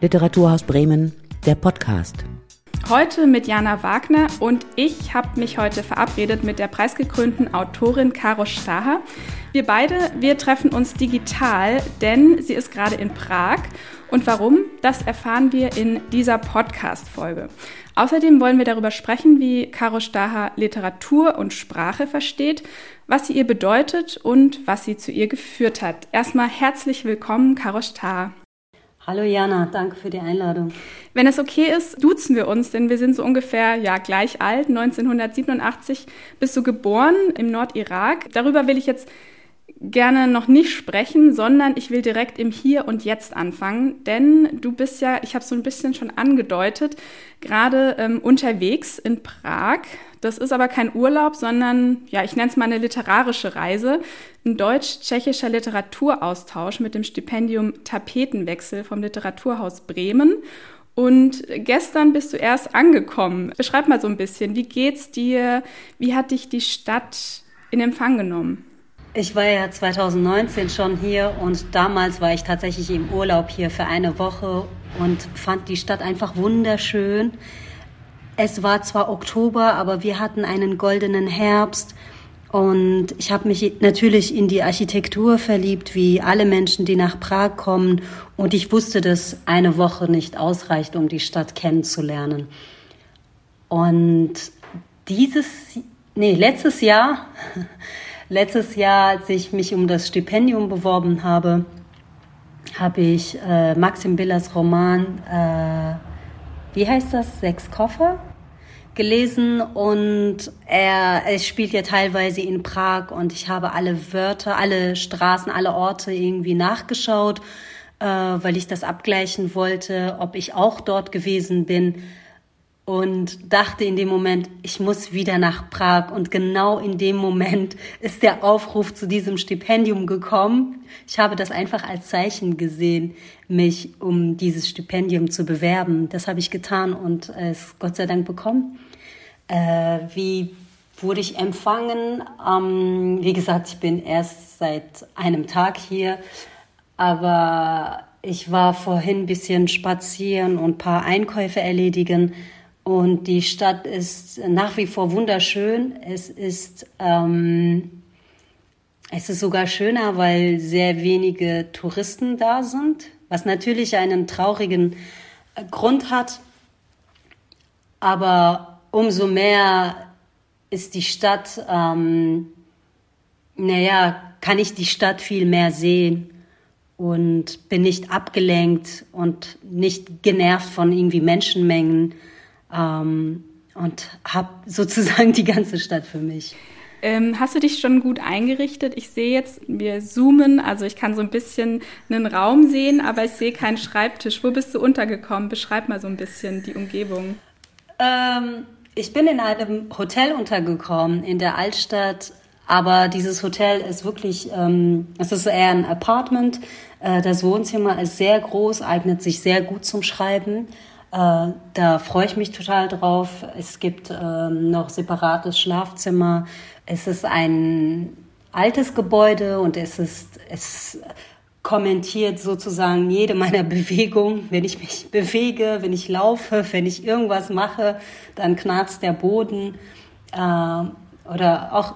Literaturhaus Bremen, der Podcast. Heute mit Jana Wagner und ich habe mich heute verabredet mit der preisgekrönten Autorin Caro Staher. Wir beide, wir treffen uns digital, denn sie ist gerade in Prag. Und warum, das erfahren wir in dieser Podcast-Folge. Außerdem wollen wir darüber sprechen, wie Caro Staher Literatur und Sprache versteht, was sie ihr bedeutet und was sie zu ihr geführt hat. Erstmal herzlich willkommen, Caro Staher. Hallo Jana, danke für die Einladung. Wenn es okay ist, duzen wir uns, denn wir sind so ungefähr ja gleich alt. 1987 bist du geboren im Nordirak. Darüber will ich jetzt gerne noch nicht sprechen, sondern ich will direkt im Hier und Jetzt anfangen, denn du bist ja, ich habe so ein bisschen schon angedeutet, gerade ähm, unterwegs in Prag. Das ist aber kein Urlaub, sondern ja, ich nenne es mal eine literarische Reise, ein deutsch-tschechischer Literaturaustausch mit dem Stipendium Tapetenwechsel vom Literaturhaus Bremen. Und gestern bist du erst angekommen. Beschreib mal so ein bisschen, wie geht's dir? Wie hat dich die Stadt in Empfang genommen? Ich war ja 2019 schon hier und damals war ich tatsächlich im Urlaub hier für eine Woche und fand die Stadt einfach wunderschön. Es war zwar Oktober, aber wir hatten einen goldenen Herbst und ich habe mich natürlich in die Architektur verliebt, wie alle Menschen, die nach Prag kommen. Und ich wusste, dass eine Woche nicht ausreicht, um die Stadt kennenzulernen. Und dieses, nee, letztes Jahr Letztes Jahr, als ich mich um das Stipendium beworben habe, habe ich äh, Maxim Billers Roman, äh, wie heißt das, Sechs Koffer, gelesen und er, es spielt ja teilweise in Prag und ich habe alle Wörter, alle Straßen, alle Orte irgendwie nachgeschaut, äh, weil ich das abgleichen wollte, ob ich auch dort gewesen bin und dachte in dem Moment, ich muss wieder nach Prag. Und genau in dem Moment ist der Aufruf zu diesem Stipendium gekommen. Ich habe das einfach als Zeichen gesehen, mich um dieses Stipendium zu bewerben. Das habe ich getan und es Gott sei Dank bekommen. Äh, wie wurde ich empfangen? Ähm, wie gesagt, ich bin erst seit einem Tag hier, aber ich war vorhin ein bisschen spazieren und ein paar Einkäufe erledigen und die Stadt ist nach wie vor wunderschön. Es ist, ähm, es ist sogar schöner, weil sehr wenige Touristen da sind, was natürlich einen traurigen äh, Grund hat. Aber umso mehr ist die Stadt, ähm, naja, kann ich die Stadt viel mehr sehen und bin nicht abgelenkt und nicht genervt von irgendwie Menschenmengen ähm, und habe sozusagen die ganze Stadt für mich. Ähm, hast du dich schon gut eingerichtet? Ich sehe jetzt, wir zoomen, also ich kann so ein bisschen einen Raum sehen, aber ich sehe keinen Schreibtisch. Wo bist du untergekommen? Beschreib mal so ein bisschen die Umgebung. Ähm, ich bin in einem Hotel untergekommen in der Altstadt, aber dieses Hotel ist wirklich, ähm, es ist eher ein Apartment. Äh, das Wohnzimmer ist sehr groß, eignet sich sehr gut zum Schreiben. Äh, da freue ich mich total drauf. Es gibt ähm, noch separates Schlafzimmer. Es ist ein altes Gebäude und es ist, es kommentiert sozusagen jede meiner Bewegungen. Wenn ich mich bewege, wenn ich laufe, wenn ich irgendwas mache, dann knarzt der Boden. Äh, oder auch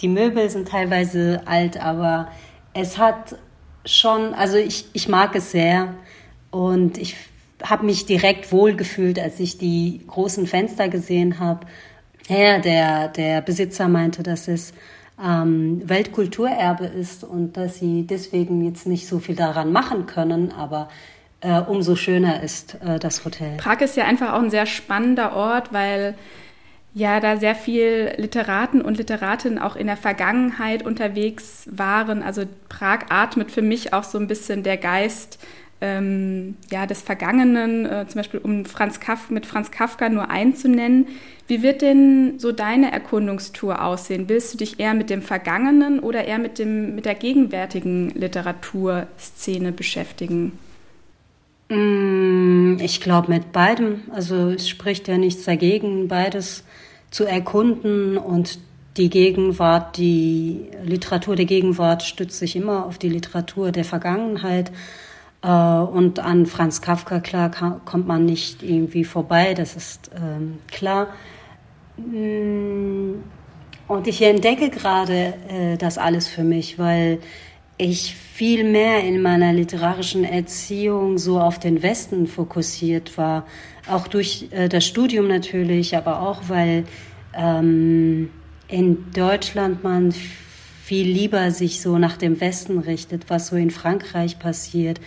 die Möbel sind teilweise alt, aber es hat schon, also ich, ich mag es sehr und ich habe mich direkt wohlgefühlt, als ich die großen Fenster gesehen habe. Ja, der, der Besitzer meinte, dass es ähm, Weltkulturerbe ist und dass sie deswegen jetzt nicht so viel daran machen können, aber äh, umso schöner ist äh, das Hotel. Prag ist ja einfach auch ein sehr spannender Ort, weil ja da sehr viel Literaten und Literatinnen auch in der Vergangenheit unterwegs waren. Also Prag atmet für mich auch so ein bisschen der Geist ähm, ja, des Vergangenen, äh, zum Beispiel um Franz Kaf mit Franz Kafka nur einzunennen. Wie wird denn so deine Erkundungstour aussehen? Willst du dich eher mit dem Vergangenen oder eher mit, dem, mit der gegenwärtigen Literaturszene beschäftigen? Mm, ich glaube mit beidem. Also es spricht ja nichts dagegen, beides zu erkunden und die Gegenwart, die Literatur der Gegenwart stützt sich immer auf die Literatur der Vergangenheit. Äh, und an Franz Kafka, klar, kommt man nicht irgendwie vorbei, das ist ähm, klar. Mm, und ich entdecke gerade äh, das alles für mich, weil ich viel mehr in meiner literarischen Erziehung so auf den Westen fokussiert war. Auch durch äh, das Studium natürlich, aber auch weil ähm, in Deutschland man viel lieber sich so nach dem Westen richtet, was so in Frankreich passiert.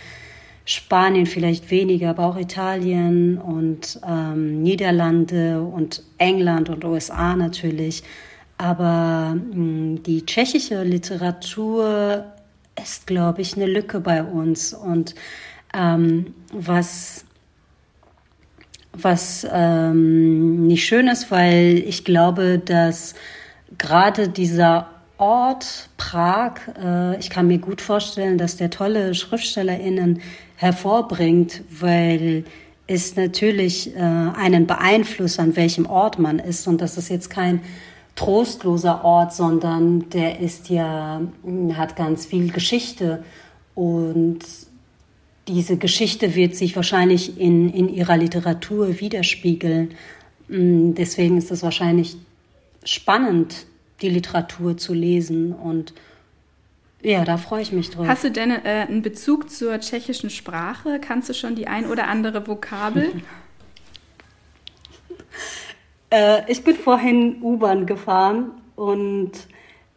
Spanien vielleicht weniger, aber auch Italien und ähm, Niederlande und England und USA natürlich. Aber mh, hm, die tschechische Literatur ist, glaube ich, eine Lücke bei uns. Und ähm, was, was ähm, nicht schön ist, weil ich glaube, dass gerade dieser Ort Prag, äh, ich kann mir gut vorstellen, dass der tolle SchriftstellerInnen hervorbringt, weil es natürlich äh, einen beeinflusst, an welchem Ort man ist. Und das ist jetzt kein trostloser Ort, sondern der ist ja, hat ganz viel Geschichte und diese Geschichte wird sich wahrscheinlich in, in ihrer Literatur widerspiegeln. Mm, deswegen ist es wahrscheinlich spannend, die Literatur zu lesen und ja, da freue ich mich drauf. Hast du denn äh, einen Bezug zur tschechischen Sprache? Kannst du schon die ein oder andere Vokabel? Äh, ich bin vorhin U-Bahn gefahren und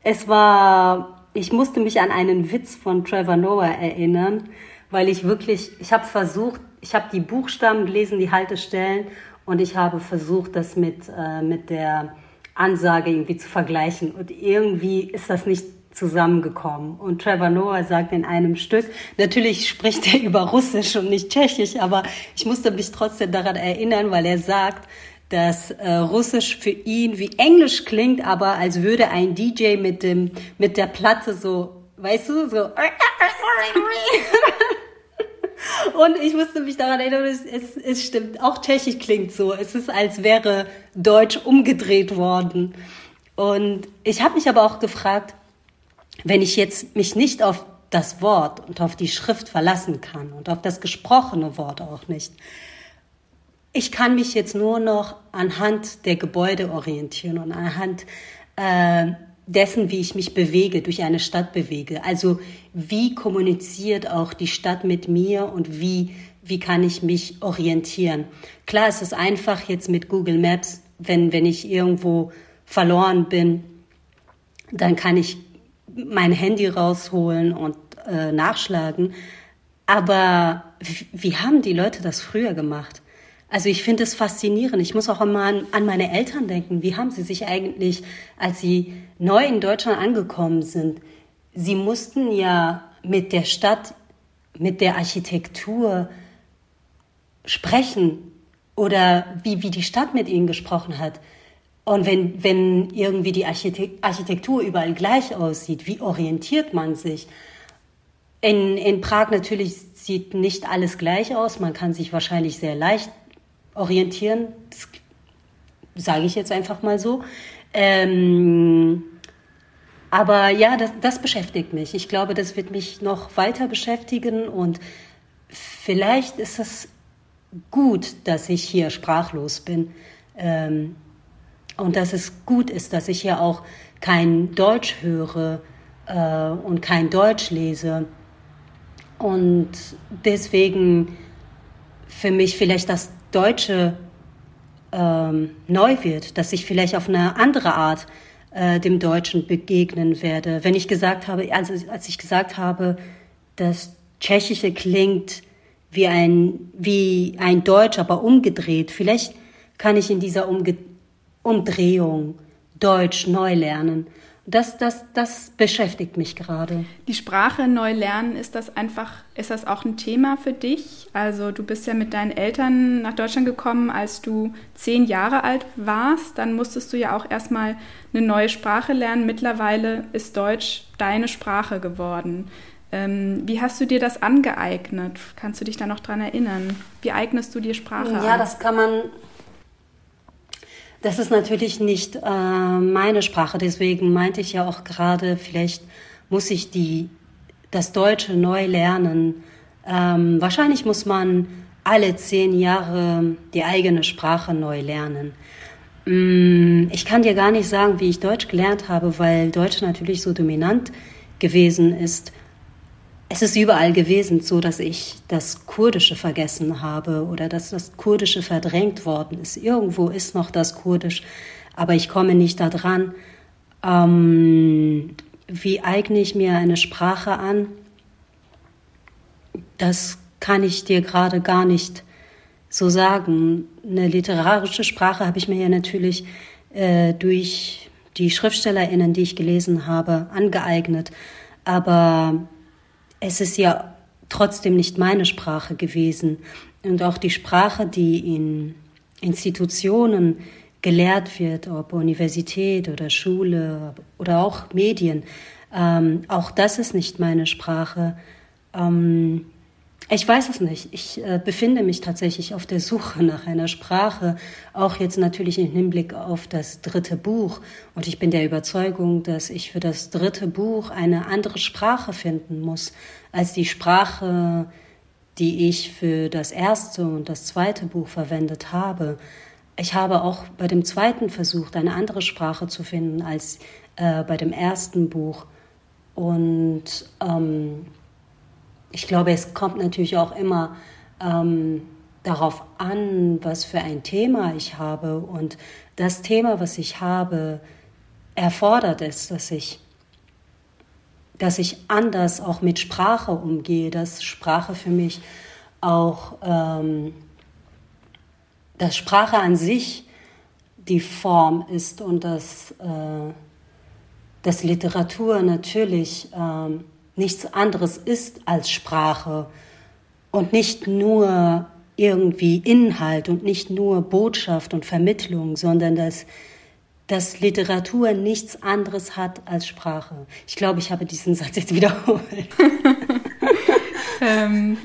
es war, ich musste mich an einen Witz von Trevor Noah erinnern, weil ich wirklich, ich habe versucht, ich habe die Buchstaben gelesen, die Haltestellen und ich habe versucht, das mit, äh, mit der Ansage irgendwie zu vergleichen und irgendwie ist das nicht zusammengekommen. Und Trevor Noah sagt in einem Stück, natürlich spricht er über Russisch und nicht Tschechisch, aber ich musste mich trotzdem daran erinnern, weil er sagt, dass äh, Russisch für ihn wie Englisch klingt, aber als würde ein DJ mit dem mit der Platte so, weißt du, so und ich musste mich daran erinnern, es, es, es stimmt, auch Tschechisch klingt so. Es ist, als wäre Deutsch umgedreht worden. Und ich habe mich aber auch gefragt, wenn ich jetzt mich nicht auf das Wort und auf die Schrift verlassen kann und auf das gesprochene Wort auch nicht, ich kann mich jetzt nur noch anhand der Gebäude orientieren und anhand äh, dessen, wie ich mich bewege, durch eine Stadt bewege. Also wie kommuniziert auch die Stadt mit mir und wie, wie kann ich mich orientieren. Klar, es ist einfach jetzt mit Google Maps, wenn, wenn ich irgendwo verloren bin, dann kann ich mein Handy rausholen und äh, nachschlagen. Aber wie haben die Leute das früher gemacht? Also ich finde es faszinierend. Ich muss auch immer an, an, meine Eltern denken. Wie haben sie sich eigentlich, als sie neu in Deutschland angekommen sind, sie mussten ja mit der Stadt, mit der Architektur sprechen oder wie, wie die Stadt mit ihnen gesprochen hat. Und wenn, wenn irgendwie die Architektur überall gleich aussieht, wie orientiert man sich? In, in Prag natürlich sieht nicht alles gleich aus. Man kann sich wahrscheinlich sehr leicht orientieren. Das sage ich jetzt einfach mal so. Ähm, aber ja, das, das beschäftigt mich. Ich glaube, das wird mich noch weiter beschäftigen und vielleicht ist es gut, dass ich hier sprachlos bin. Ähm, und dass es gut ist, dass ich hier auch kein Deutsch höre äh, und kein Deutsch lese. Und deswegen für mich vielleicht das Deutsche ähm, neu wird, dass ich vielleicht auf eine andere Art äh, dem Deutschen begegnen werde. Wenn ich gesagt habe, also als ich gesagt habe, dass Tschechische klingt wie ein, wie ein Deutsch, aber umgedreht, vielleicht kann ich in dieser Umge Umdrehung Deutsch neu lernen das, das, das beschäftigt mich gerade. Die Sprache neu lernen, ist das einfach, ist das auch ein Thema für dich? Also du bist ja mit deinen Eltern nach Deutschland gekommen, als du zehn Jahre alt warst. Dann musstest du ja auch erstmal eine neue Sprache lernen. Mittlerweile ist Deutsch deine Sprache geworden. Ähm, wie hast du dir das angeeignet? Kannst du dich da noch dran erinnern? Wie eignest du dir Sprache ja, an? Ja, das kann man das ist natürlich nicht äh, meine Sprache, deswegen meinte ich ja auch gerade, vielleicht muss ich die, das Deutsche neu lernen, Ähm, wahrscheinlich muss man alle zehn Jahre die eigene Sprache neu lernen. Mm, ich kann dir gar nicht sagen, wie ich Deutsch gelernt habe, weil Deutsch natürlich so dominant gewesen ist. Es ist überall gewesen, so dass ich das Kurdische vergessen habe oder dass das Kurdische verdrängt worden ist. Irgendwo ist noch das Kurdisch, aber ich komme nicht da dran. Ähm, wie eigne ich mir eine Sprache an? Das kann ich dir gerade gar nicht so sagen. Eine literarische Sprache habe ich mir ja natürlich äh, durch die SchriftstellerInnen, die ich gelesen habe, angeeignet. Aber es ist ja trotzdem nicht meine Sprache gewesen. Und auch die Sprache, die in Institutionen gelehrt wird, ob Universität oder Schule oder auch Medien, ähm, auch das ist nicht meine Sprache. Ähm, ich weiß es nicht. Ich äh, befinde mich tatsächlich auf der Suche nach einer Sprache, auch jetzt natürlich im Hinblick auf das dritte Buch. Und ich bin der Überzeugung, dass ich für das dritte Buch eine andere Sprache finden muss als die Sprache, die ich für das erste und das zweite Buch verwendet habe. Ich habe auch bei dem zweiten versucht, eine andere Sprache zu finden als äh, bei dem ersten Buch. Und ähm, ich glaube, es kommt natürlich auch immer ähm, darauf an, was für ein Thema ich habe. Und das Thema, was ich habe, erfordert es, dass ich, dass ich anders auch mit Sprache umgehe, dass Sprache für mich auch, ähm, dass Sprache an sich die Form ist und dass, äh, dass Literatur natürlich ähm, nichts anderes ist als Sprache und nicht nur irgendwie Inhalt und nicht nur Botschaft und Vermittlung, sondern dass, dass Literatur nichts anderes hat als Sprache. Ich glaube, ich habe diesen Satz jetzt wiederholt. ähm,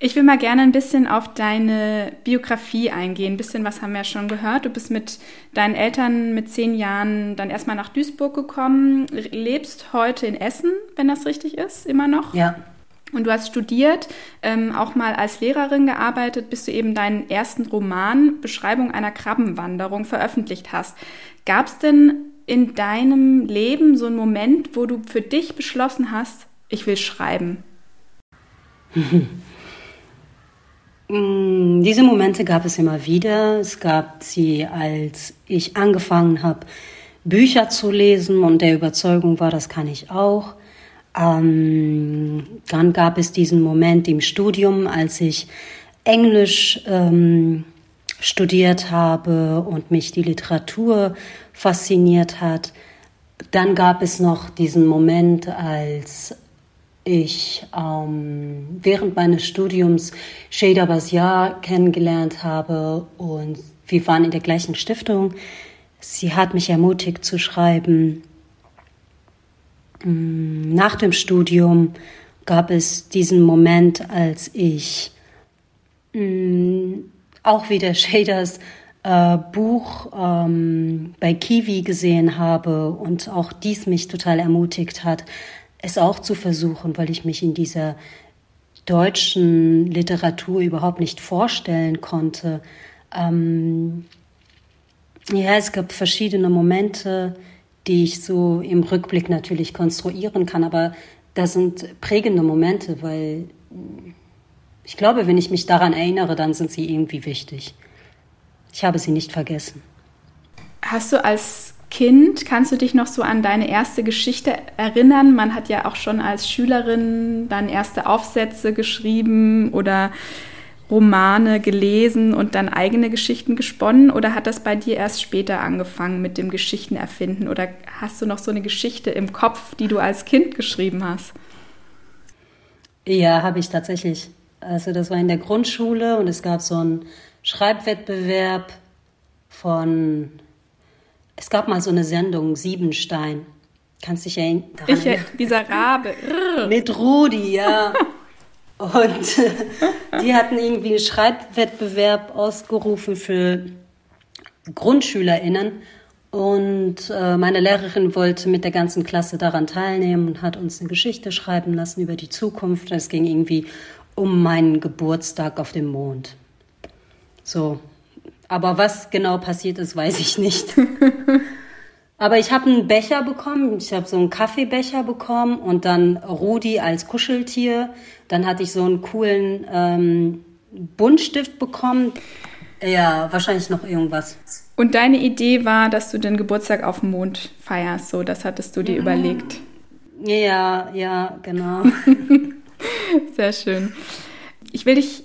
ich will mal gerne ein bisschen auf deine Biografie eingehen. Ein bisschen was haben wir ja schon gehört. Du bist mit deinen Eltern mit zehn Jahren dann erstmal nach Duisburg gekommen, lebst heute in Essen, wenn das richtig ist, immer noch. Ja. Und du hast studiert, ähm, auch mal als Lehrerin gearbeitet, bis du eben deinen ersten Roman Beschreibung einer Krabbenwanderung veröffentlicht hast. Gab es denn in deinem Leben so einen Moment, wo du für dich beschlossen hast, ich will schreiben? Mm, diese Momente gab es immer wieder. Es gab sie, als ich angefangen habe, Bücher zu lesen und der Überzeugung war, das kann ich auch. Ähm, dann gab es diesen Moment im Studium, als ich Englisch ähm, studiert habe und mich die Literatur fasziniert hat. Dann gab es noch diesen Moment, als ich ähm, während meines Studiums Shada Basiar kennengelernt habe und wir waren in der gleichen Stiftung. Sie hat mich ermutigt zu schreiben. Mm, nach dem Studium gab es diesen Moment, als ich mm, auch wieder Shaders äh, Buch ähm, bei Kiwi gesehen habe und auch dies mich total ermutigt hat, es auch zu versuchen, weil ich mich in dieser deutschen Literatur überhaupt nicht vorstellen konnte. Ähm, ja, es gab verschiedene Momente, die ich so im Rückblick natürlich konstruieren kann, aber das sind prägende Momente, weil ich glaube, wenn ich mich daran erinnere, dann sind sie irgendwie wichtig. Ich habe sie nicht vergessen. Hast du als Kind, kannst du dich noch so an deine erste Geschichte erinnern? Man hat ja auch schon als Schülerin dann erste Aufsätze geschrieben oder Romane gelesen und dann eigene Geschichten gesponnen? Oder hat das bei dir erst später angefangen mit dem Geschichtenerfinden? Oder hast du noch so eine Geschichte im Kopf, die du als Kind geschrieben hast? Ja, habe ich tatsächlich. Also das war in der Grundschule und es gab so einen Schreibwettbewerb von es gab mal so eine Sendung, Siebenstein. Kannst dich erinnern? Ich, dieser Rabe. Mit Rudi, ja. Und die hatten irgendwie einen Schreibwettbewerb ausgerufen für GrundschülerInnen. Und äh, meine Lehrerin wollte mit der ganzen Klasse daran teilnehmen und hat uns eine Geschichte schreiben lassen über die Zukunft. Es ging irgendwie um meinen Geburtstag auf dem Mond. So. Aber was genau passiert ist, weiß ich nicht. Aber ich habe einen Becher bekommen, ich habe so einen Kaffeebecher bekommen und dann Rudi als Kuscheltier. Dann hatte ich so einen coolen ähm, Buntstift bekommen. Ja, wahrscheinlich noch irgendwas. Und deine Idee war, dass du den Geburtstag auf dem Mond feierst, so das hattest du dir mhm. überlegt. Ja, ja, genau. Sehr schön. Ich will dich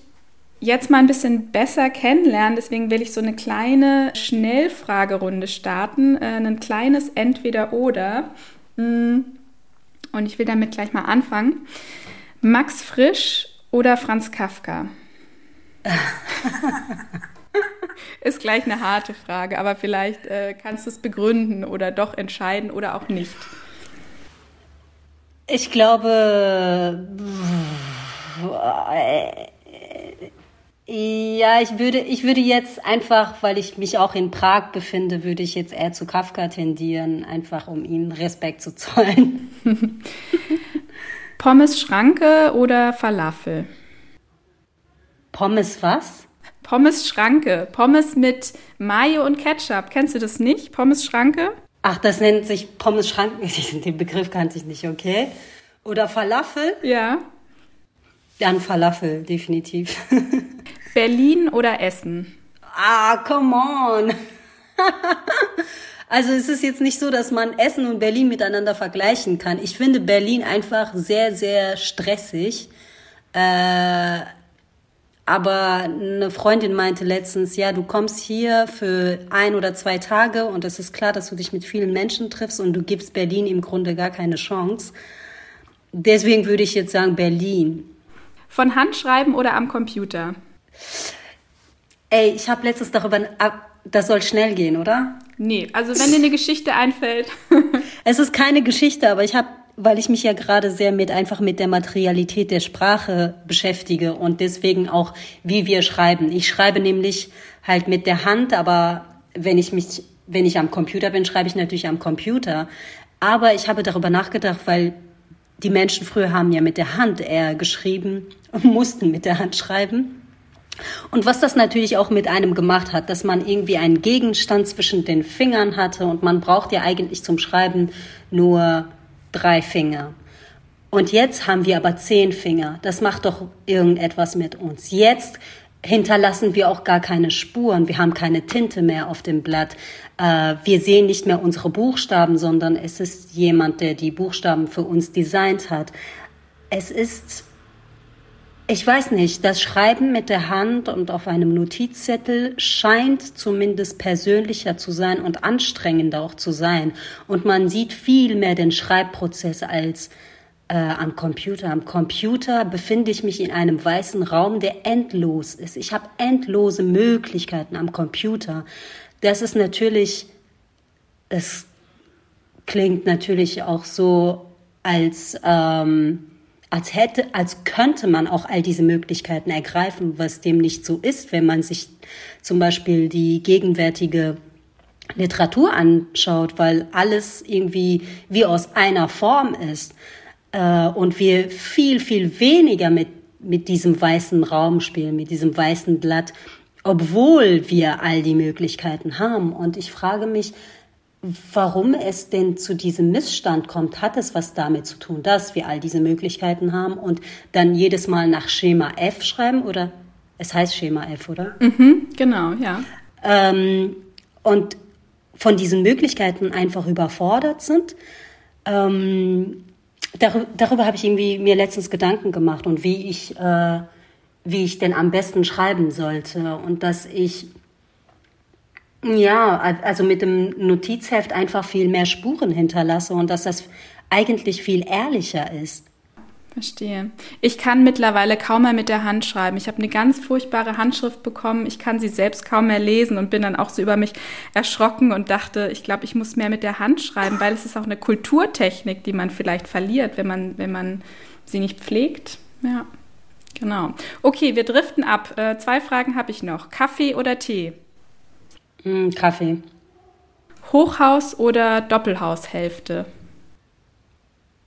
jetzt mal ein bisschen besser kennenlernen. Deswegen will ich so eine kleine Schnellfragerunde starten. Äh, ein kleines Entweder-Oder. Mm. Und ich will damit gleich mal anfangen. Max Frisch oder Franz Kafka? Ist gleich eine harte Frage, aber vielleicht äh, kannst du es begründen oder doch entscheiden oder auch nicht. Ich glaube, ja, ich würde, ich würde jetzt einfach, weil ich mich auch in Prag befinde, würde ich jetzt eher zu Kafka tendieren, einfach um ihm Respekt zu zollen. Pommes Schranke oder Falafel? Pommes was? Pommes Schranke. Pommes mit Mayo und Ketchup. Kennst du das nicht? Pommes Schranke? Ach, das nennt sich Pommes Schranke. Den Begriff kannte ich nicht, okay. Oder Falafel? Ja. Dann Falafel, definitiv. Berlin oder Essen? Ah, come on. also es ist jetzt nicht so, dass man Essen und Berlin miteinander vergleichen kann. Ich finde Berlin einfach sehr, sehr stressig. Äh, aber eine Freundin meinte letztens, ja, du kommst hier für ein oder zwei Tage und es ist klar, dass du dich mit vielen Menschen triffst und du gibst Berlin im Grunde gar keine Chance. Deswegen würde ich jetzt sagen Berlin. Von Hand schreiben oder am Computer? Ey, ich habe letztens darüber. Das soll schnell gehen, oder? Nee, also wenn dir eine Geschichte einfällt. es ist keine Geschichte, aber ich habe, weil ich mich ja gerade sehr mit einfach mit der Materialität der Sprache beschäftige und deswegen auch, wie wir schreiben. Ich schreibe nämlich halt mit der Hand, aber wenn ich mich, wenn ich am Computer bin, schreibe ich natürlich am Computer. Aber ich habe darüber nachgedacht, weil die Menschen früher haben ja mit der Hand eher geschrieben und mussten mit der Hand schreiben. Und was das natürlich auch mit einem gemacht hat, dass man irgendwie einen Gegenstand zwischen den Fingern hatte und man braucht ja eigentlich zum Schreiben nur drei Finger. Und jetzt haben wir aber zehn Finger. Das macht doch irgendetwas mit uns. Jetzt hinterlassen wir auch gar keine Spuren. Wir haben keine Tinte mehr auf dem Blatt. Äh, wir sehen nicht mehr unsere Buchstaben, sondern es ist jemand, der die Buchstaben für uns designt hat. Es ist, ich weiß nicht, das Schreiben mit der Hand und auf einem Notizzettel scheint zumindest persönlicher zu sein und anstrengender auch zu sein. Und man sieht viel mehr den Schreibprozess als äh, am Computer. Am Computer befinde ich mich in einem weißen Raum, der endlos ist. Ich habe endlose Möglichkeiten am Computer. Das ist natürlich, es klingt natürlich auch so, als, ähm, als hätte, als könnte man auch all diese Möglichkeiten ergreifen, was dem nicht so ist, wenn man sich zum Beispiel die gegenwärtige Literatur anschaut, weil alles irgendwie wie aus einer Form ist äh, und wir viel, viel weniger mit, mit diesem weißen Raum spielen, mit diesem weißen Blatt, obwohl wir all die Möglichkeiten haben. Und ich frage mich, warum es denn zu diesem Missstand kommt. Hat es was damit zu tun, dass wir all diese Möglichkeiten haben und dann jedes Mal nach Schema F schreiben oder es heißt Schema F, oder? Mhm, genau, ja. Ähm, und von diesen Möglichkeiten einfach überfordert sind. Ähm, darüber, darüber habe ich irgendwie mir letztens Gedanken gemacht und wie ich äh, wie ich denn am besten schreiben sollte und dass ich ja, also mit dem Notizheft einfach viel mehr Spuren hinterlasse und dass das eigentlich viel ehrlicher ist. Verstehe. Ich kann mittlerweile kaum mehr mit der Hand schreiben. Ich habe eine ganz furchtbare Handschrift bekommen. Ich kann sie selbst kaum mehr lesen und bin dann auch so über mich erschrocken und dachte, ich glaube, ich muss mehr mit der Hand schreiben, weil es ist auch eine Kulturtechnik, die man vielleicht verliert, wenn man, wenn man sie nicht pflegt. Ja. Genau. Okay, wir driften ab. Äh, zwei Fragen habe ich noch. Kaffee oder Tee? Mm, Kaffee. Hochhaus oder Doppelhaushälfte?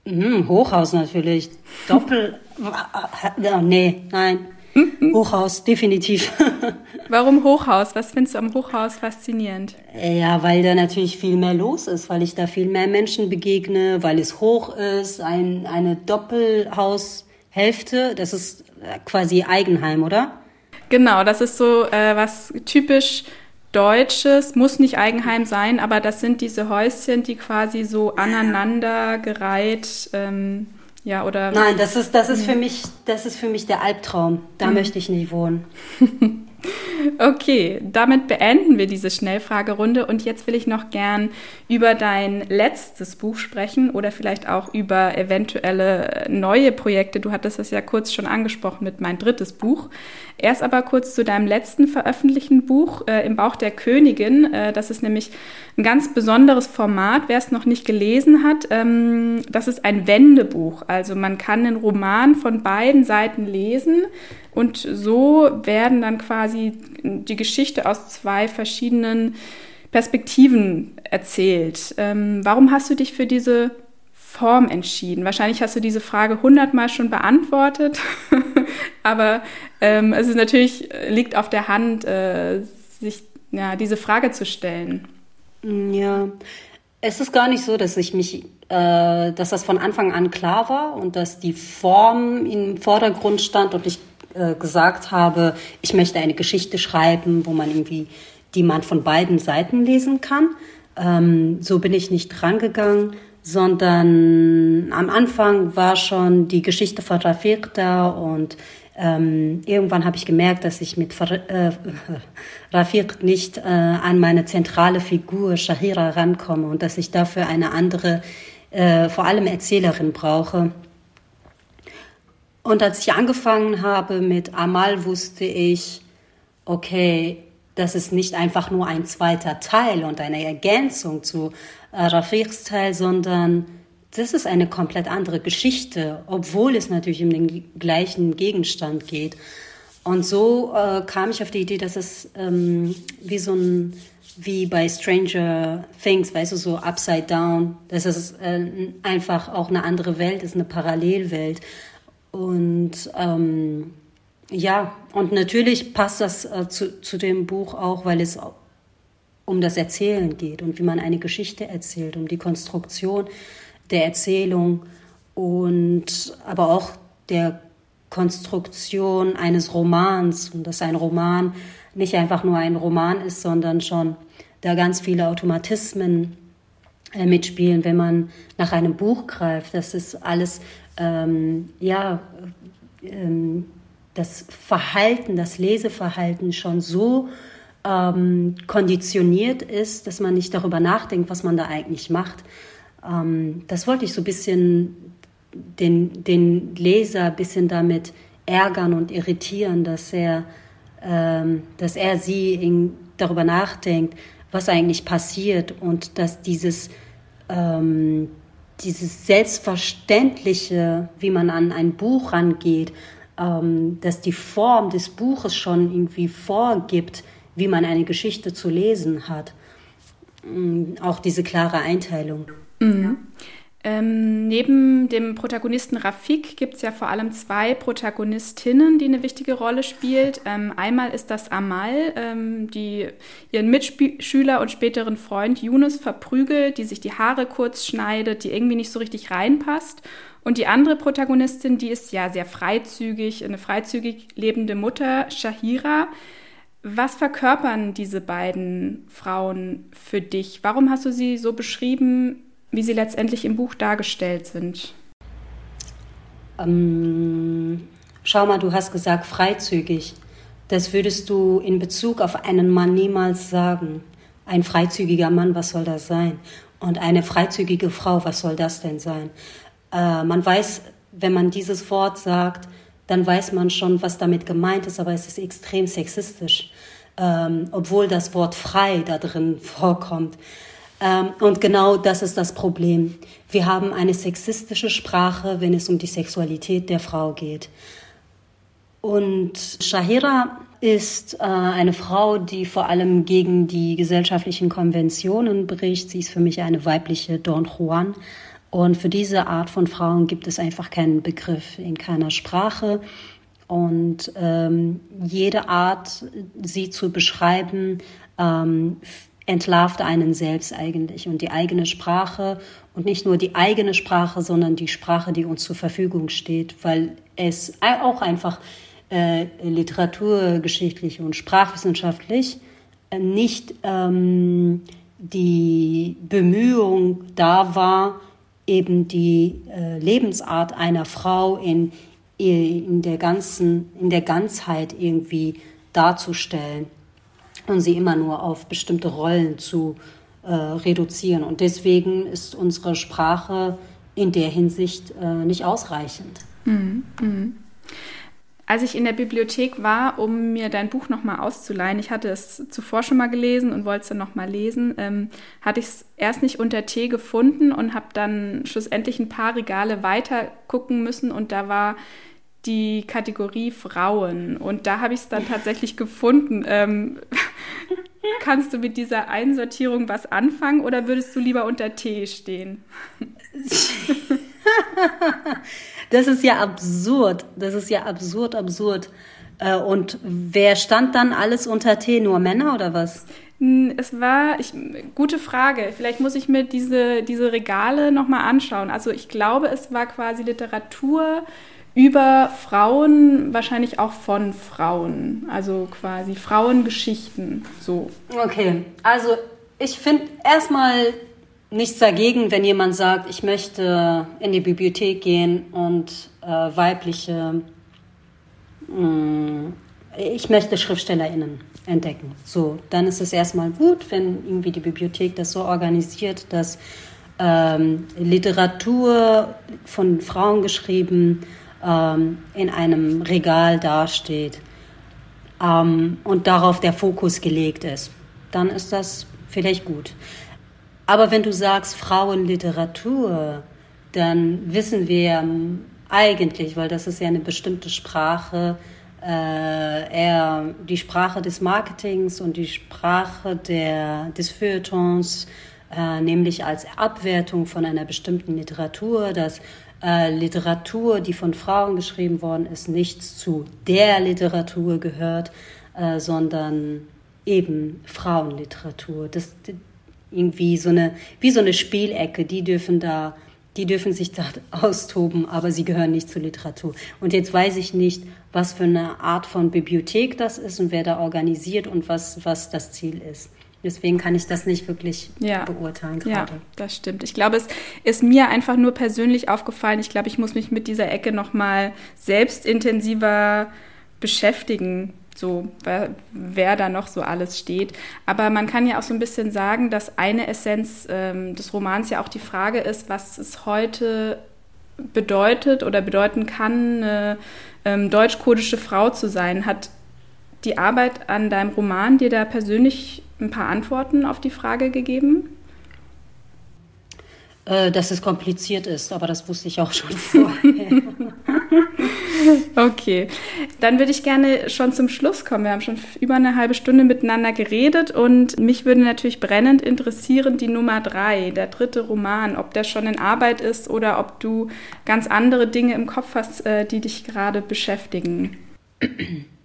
Mhm, Hochhaus natürlich. Doppel. Äh, nee, nein. Hochhaus, definitiv. Warum Hochhaus? Was findest du am Hochhaus faszinierend? Ja, weil da natürlich viel mehr los ist, weil ich da viel mehr Menschen begegne, weil es hoch ist, ein, eine Doppelhaushälfte, das ist quasi Eigenheim, oder? Genau, das ist so äh, was typisch Deutsches, muss nicht Eigenheim sein, aber das sind diese Häuschen, die quasi so aneinander gereiht ähm, ja, oder. Nein, das ist, das ist für mich, das ist für mich der Albtraum. Da mhm. möchte ich nicht wohnen. Okay, damit beenden wir diese Schnellfragerunde und jetzt will ich noch gern über dein letztes Buch sprechen oder vielleicht auch über eventuelle neue Projekte. Du hattest das ja kurz schon angesprochen mit mein drittes Buch. Erst aber kurz zu deinem letzten veröffentlichten Buch äh, Im Bauch der Königin. Äh, das ist nämlich ein ganz besonderes Format, wer es noch nicht gelesen hat. Ähm, das ist ein Wendebuch. Also man kann den Roman von beiden Seiten lesen. Und so werden dann quasi die Geschichte aus zwei verschiedenen Perspektiven erzählt. Ähm, warum hast du dich für diese Form entschieden? Wahrscheinlich hast du diese Frage hundertmal schon beantwortet, aber ähm, es ist natürlich liegt auf der Hand, äh, sich ja, diese Frage zu stellen. Ja, es ist gar nicht so, dass ich mich, äh, dass das von Anfang an klar war und dass die Form im Vordergrund stand und ich äh, gesagt habe, ich möchte eine Geschichte schreiben, wo man irgendwie, die man von beiden Seiten lesen kann. Ähm, so bin ich nicht rangegangen, sondern am Anfang war schon die Geschichte von Rafiq da und ähm, irgendwann habe ich gemerkt, dass ich mit äh, Rafiq nicht äh, an meine zentrale Figur Shahira rankomme und dass ich dafür eine andere, äh, vor allem Erzählerin brauche. Und als ich angefangen habe mit Amal, wusste ich, okay, das ist nicht einfach nur ein zweiter Teil und eine Ergänzung zu äh, Rafiqs Teil, sondern das ist eine komplett andere Geschichte, obwohl es natürlich um den gleichen Gegenstand geht. Und so äh, kam ich auf die Idee, dass es ähm, wie so ein, wie bei Stranger Things, weißt du, so upside down, dass es äh, einfach auch eine andere Welt ist, eine Parallelwelt. Und ähm, ja, und natürlich passt das äh, zu, zu dem Buch auch, weil es um das Erzählen geht und wie man eine Geschichte erzählt, um die Konstruktion der Erzählung und aber auch der Konstruktion eines Romans und dass ein Roman nicht einfach nur ein Roman ist, sondern schon da ganz viele Automatismen äh, mitspielen, wenn man nach einem Buch greift. Das ist alles ähm, ja, ähm, das Verhalten, das Leseverhalten schon so ähm, konditioniert ist, dass man nicht darüber nachdenkt, was man da eigentlich macht. Ähm, das wollte ich so ein bisschen den, den Leser ein bisschen damit ärgern und irritieren, dass er, ähm, dass er sie in, darüber nachdenkt, was eigentlich passiert und dass dieses ähm, dieses Selbstverständliche, wie man an ein Buch rangeht, ähm, dass die Form des Buches schon irgendwie vorgibt, wie man eine Geschichte zu lesen hat. Ähm, auch diese klare Einteilung. Mhm. Ähm, neben dem Protagonisten Rafik gibt es ja vor allem zwei Protagonistinnen, die eine wichtige Rolle spielt. Ähm, einmal ist das Amal, ähm, die ihren Mitschüler und späteren Freund Yunus verprügelt, die sich die Haare kurz schneidet, die irgendwie nicht so richtig reinpasst. Und die andere Protagonistin, die ist ja sehr freizügig, eine freizügig lebende Mutter, Shahira. Was verkörpern diese beiden Frauen für dich? Warum hast du sie so beschrieben, wie sie letztendlich im Buch dargestellt sind? Ähm, schau mal, du hast gesagt freizügig. Das würdest du in Bezug auf einen Mann niemals sagen. Ein freizügiger Mann, was soll das sein? Und eine freizügige Frau, was soll das denn sein? Äh, man weiß, wenn man dieses Wort sagt, dann weiß man schon, was damit gemeint ist, aber es ist extrem sexistisch, ähm, obwohl das Wort frei da drin vorkommt. Ähm, und genau das ist das Problem. Wir haben eine sexistische Sprache, wenn es um die Sexualität der Frau geht. Und Shahira ist äh, eine Frau, die vor allem gegen die gesellschaftlichen Konventionen bricht. Sie ist für mich eine weibliche Don Juan. Und für diese Art von Frauen gibt es einfach keinen Begriff in keiner Sprache. Und ähm, jede Art, sie zu beschreiben, ähm, entlarvt einen selbst eigentlich. Und die eigene Sprache und nicht nur die eigene Sprache, sondern die Sprache, die uns zur Verfügung steht, weil es auch einfach äh, literaturgeschichtlich und sprachwissenschaftlich äh, nicht ähm, die Bemühung da war, eben die äh, Lebensart einer Frau in, in, der ganzen, in der Ganzheit irgendwie darzustellen und sie immer nur auf bestimmte Rollen zu äh, reduzieren. Und deswegen ist unsere Sprache in der Hinsicht äh, nicht ausreichend. Mhm. Mhm. Als ich in der Bibliothek war, um mir dein Buch nochmal auszuleihen, ich hatte es zuvor schon mal gelesen und wollte es dann nochmal lesen, ähm, hatte ich es erst nicht unter T gefunden und habe dann schlussendlich ein paar Regale weiter gucken müssen und da war die Kategorie Frauen und da habe ich es dann tatsächlich gefunden. Ähm, kannst du mit dieser Einsortierung was anfangen oder würdest du lieber unter T stehen? Das ist ja absurd. Das ist ja absurd, absurd. Äh, und wer stand dann alles unter T? Nur Männer oder was? Es war, ich, gute Frage. Vielleicht muss ich mir diese, diese Regale nochmal anschauen. Also ich glaube, es war quasi Literatur über Frauen, wahrscheinlich auch von Frauen. Also quasi Frauengeschichten. So. Okay, also ich finde erstmal nichts dagegen, wenn jemand sagt, ich möchte in die Bibliothek gehen und äh, weibliche, mh, mm, ich möchte SchriftstellerInnen entdecken. So, dann ist es erstmal gut, wenn irgendwie die Bibliothek das so organisiert, dass ähm, Literatur von Frauen geschrieben ähm, in einem Regal dasteht ähm, und darauf der Fokus gelegt ist. Dann ist das vielleicht gut. Aber wenn du sagst Frauenliteratur, dann wissen wir eigentlich, weil das ist ja eine bestimmte Sprache, äh, eher die Sprache des Marketings und die Sprache der, des Feuilletons, äh, nämlich als Abwertung von einer bestimmten Literatur, dass äh, Literatur, die von Frauen geschrieben worden ist, nicht zu der Literatur gehört, äh, sondern eben Frauenliteratur. Das, irgendwie so eine, wie so eine Spielecke, die dürfen da, die dürfen sich da austoben, aber sie gehören nicht zur Literatur. Und jetzt weiß ich nicht, was für eine Art von Bibliothek das ist und wer da organisiert und was, was das Ziel ist. Deswegen kann ich das nicht wirklich ja. beurteilen gerade. Ja, das stimmt. Ich glaube, es ist mir einfach nur persönlich aufgefallen. Ich glaube, ich muss mich mit dieser Ecke nochmal selbst intensiver beschäftigen, so wer, wer, da noch so alles steht. Aber man kann ja auch so ein bisschen sagen, dass eine Essenz ähm, des Romans ja auch die Frage ist, was es heute bedeutet oder bedeuten kann, eine ähm, deutsch-kurdische Frau zu sein. Hat die Arbeit an deinem Roman dir da persönlich ein paar Antworten auf die Frage gegeben? Äh, dass es kompliziert ist, aber das wusste ich auch schon vorher. okay, dann würde ich gerne schon zum Schluss kommen. Wir haben schon über eine halbe Stunde miteinander geredet und mich würde natürlich brennend interessieren die Nummer drei, der dritte Roman, ob der schon in Arbeit ist oder ob du ganz andere Dinge im Kopf hast, äh, die dich gerade beschäftigen.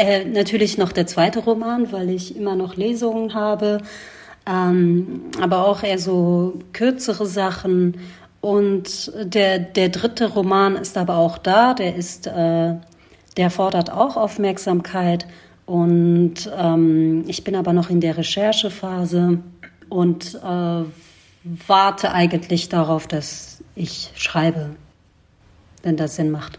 Äh, natürlich noch der zweite Roman, weil ich immer noch Lesungen habe ähm, aber auch eher so kürzere Sachen. Und der, der dritte Roman ist aber auch da, der ist, äh, der fordert auch Aufmerksamkeit. Und ähm, ich bin aber noch in der Recherchephase und äh, warte eigentlich darauf, dass ich schreibe, wenn das Sinn macht.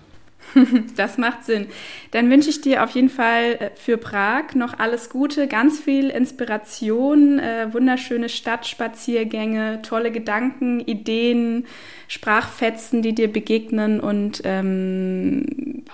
Das macht Sinn. Dann wünsche ich dir auf jeden Fall äh, für Prag noch alles Gute, ganz viel Inspiration, äh, wunderschöne Stadtspaziergänge, tolle Gedanken, Ideen, Sprachfetzen, die dir begegnen und ähm,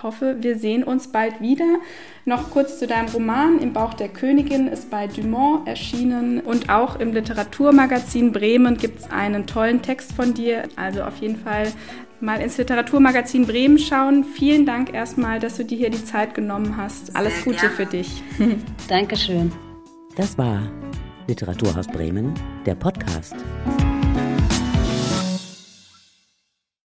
hoffe, wir sehen uns bald wieder. Noch kurz zu deinem Roman Im Bauch der Königin ist bei Dumont erschienen und auch im Literaturmagazin Bremen gibt es einen tollen Text von dir. Also auf jeden Fall mal ins Literaturmagazin Bremen schauen. Vielen Dank erstmal, dass du dir hier die Zeit genommen hast. Alles Sehr Gute gerne. für dich. Dankeschön. Das war Literaturhaus Bremen, der Podcast.